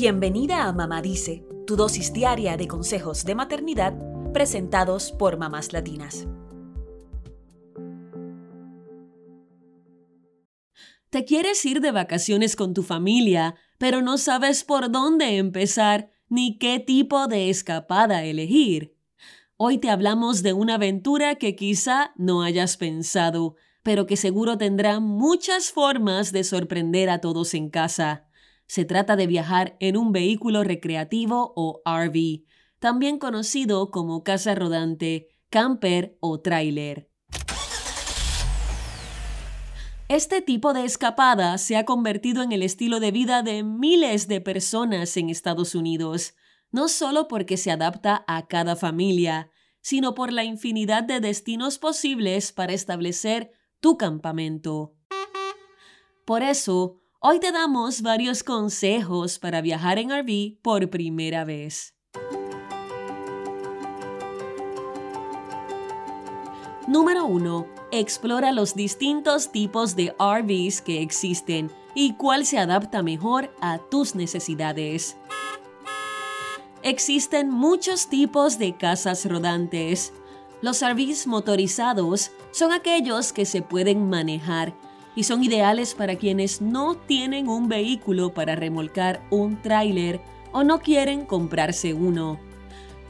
Bienvenida a Mamá Dice, tu dosis diaria de consejos de maternidad presentados por mamás latinas. ¿Te quieres ir de vacaciones con tu familia, pero no sabes por dónde empezar ni qué tipo de escapada elegir? Hoy te hablamos de una aventura que quizá no hayas pensado, pero que seguro tendrá muchas formas de sorprender a todos en casa. Se trata de viajar en un vehículo recreativo o RV, también conocido como casa rodante, camper o tráiler. Este tipo de escapada se ha convertido en el estilo de vida de miles de personas en Estados Unidos, no solo porque se adapta a cada familia, sino por la infinidad de destinos posibles para establecer tu campamento. Por eso, Hoy te damos varios consejos para viajar en RV por primera vez. Número 1. Explora los distintos tipos de RVs que existen y cuál se adapta mejor a tus necesidades. Existen muchos tipos de casas rodantes. Los RVs motorizados son aquellos que se pueden manejar y son ideales para quienes no tienen un vehículo para remolcar un tráiler o no quieren comprarse uno.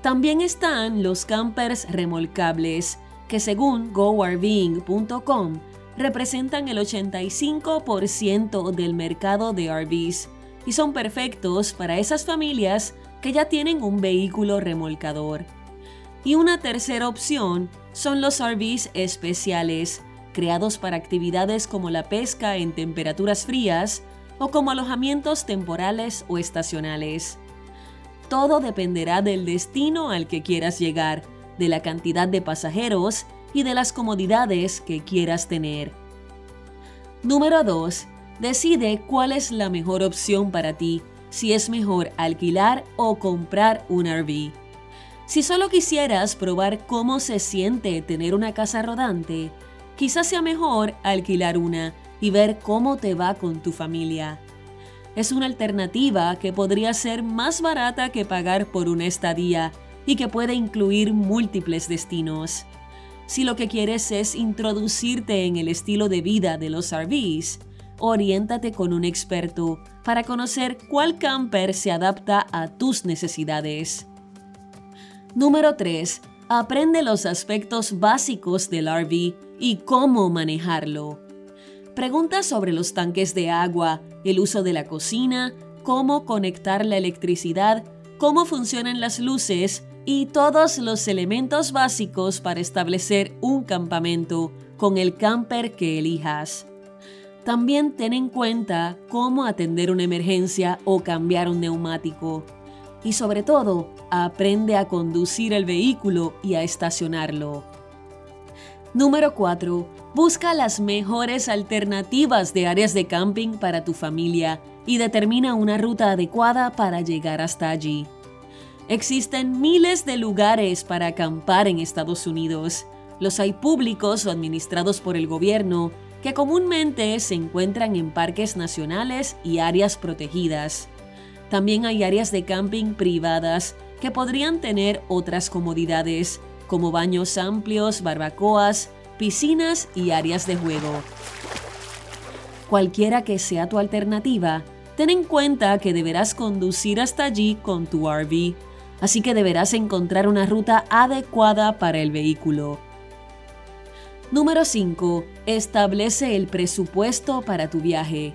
También están los campers remolcables, que según GoRVing.com representan el 85% del mercado de RVs y son perfectos para esas familias que ya tienen un vehículo remolcador. Y una tercera opción son los RVs especiales, creados para actividades como la pesca en temperaturas frías o como alojamientos temporales o estacionales. Todo dependerá del destino al que quieras llegar, de la cantidad de pasajeros y de las comodidades que quieras tener. Número 2. Decide cuál es la mejor opción para ti, si es mejor alquilar o comprar un RV. Si solo quisieras probar cómo se siente tener una casa rodante, quizás sea mejor alquilar una y ver cómo te va con tu familia. Es una alternativa que podría ser más barata que pagar por una estadía y que puede incluir múltiples destinos. Si lo que quieres es introducirte en el estilo de vida de los RVs, oriéntate con un experto para conocer cuál camper se adapta a tus necesidades. Número 3. Aprende los aspectos básicos del RV y cómo manejarlo. Pregunta sobre los tanques de agua, el uso de la cocina, cómo conectar la electricidad, cómo funcionan las luces y todos los elementos básicos para establecer un campamento con el camper que elijas. También ten en cuenta cómo atender una emergencia o cambiar un neumático. Y sobre todo, aprende a conducir el vehículo y a estacionarlo. Número 4. Busca las mejores alternativas de áreas de camping para tu familia y determina una ruta adecuada para llegar hasta allí. Existen miles de lugares para acampar en Estados Unidos. Los hay públicos o administrados por el gobierno, que comúnmente se encuentran en parques nacionales y áreas protegidas. También hay áreas de camping privadas que podrían tener otras comodidades, como baños amplios, barbacoas, piscinas y áreas de juego. Cualquiera que sea tu alternativa, ten en cuenta que deberás conducir hasta allí con tu RV, así que deberás encontrar una ruta adecuada para el vehículo. Número 5. Establece el presupuesto para tu viaje.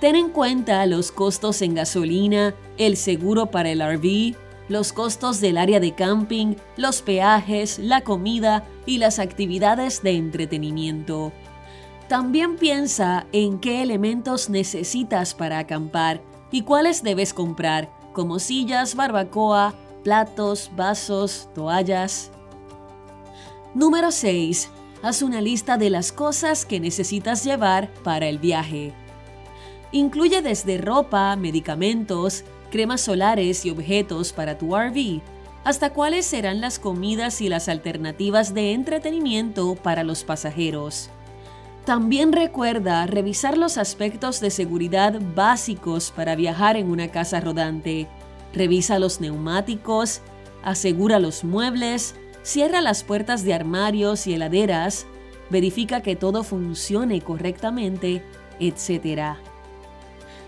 Ten en cuenta los costos en gasolina, el seguro para el RV, los costos del área de camping, los peajes, la comida y las actividades de entretenimiento. También piensa en qué elementos necesitas para acampar y cuáles debes comprar, como sillas, barbacoa, platos, vasos, toallas. Número 6. Haz una lista de las cosas que necesitas llevar para el viaje. Incluye desde ropa, medicamentos, cremas solares y objetos para tu RV, hasta cuáles serán las comidas y las alternativas de entretenimiento para los pasajeros. También recuerda revisar los aspectos de seguridad básicos para viajar en una casa rodante. Revisa los neumáticos, asegura los muebles, cierra las puertas de armarios y heladeras, verifica que todo funcione correctamente, etc.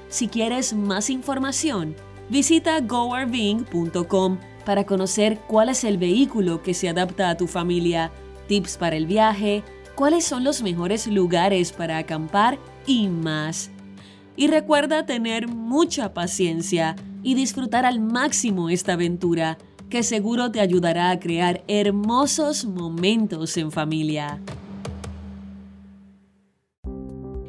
Si quieres más información, visita goarving.com para conocer cuál es el vehículo que se adapta a tu familia, tips para el viaje, cuáles son los mejores lugares para acampar y más. Y recuerda tener mucha paciencia y disfrutar al máximo esta aventura, que seguro te ayudará a crear hermosos momentos en familia.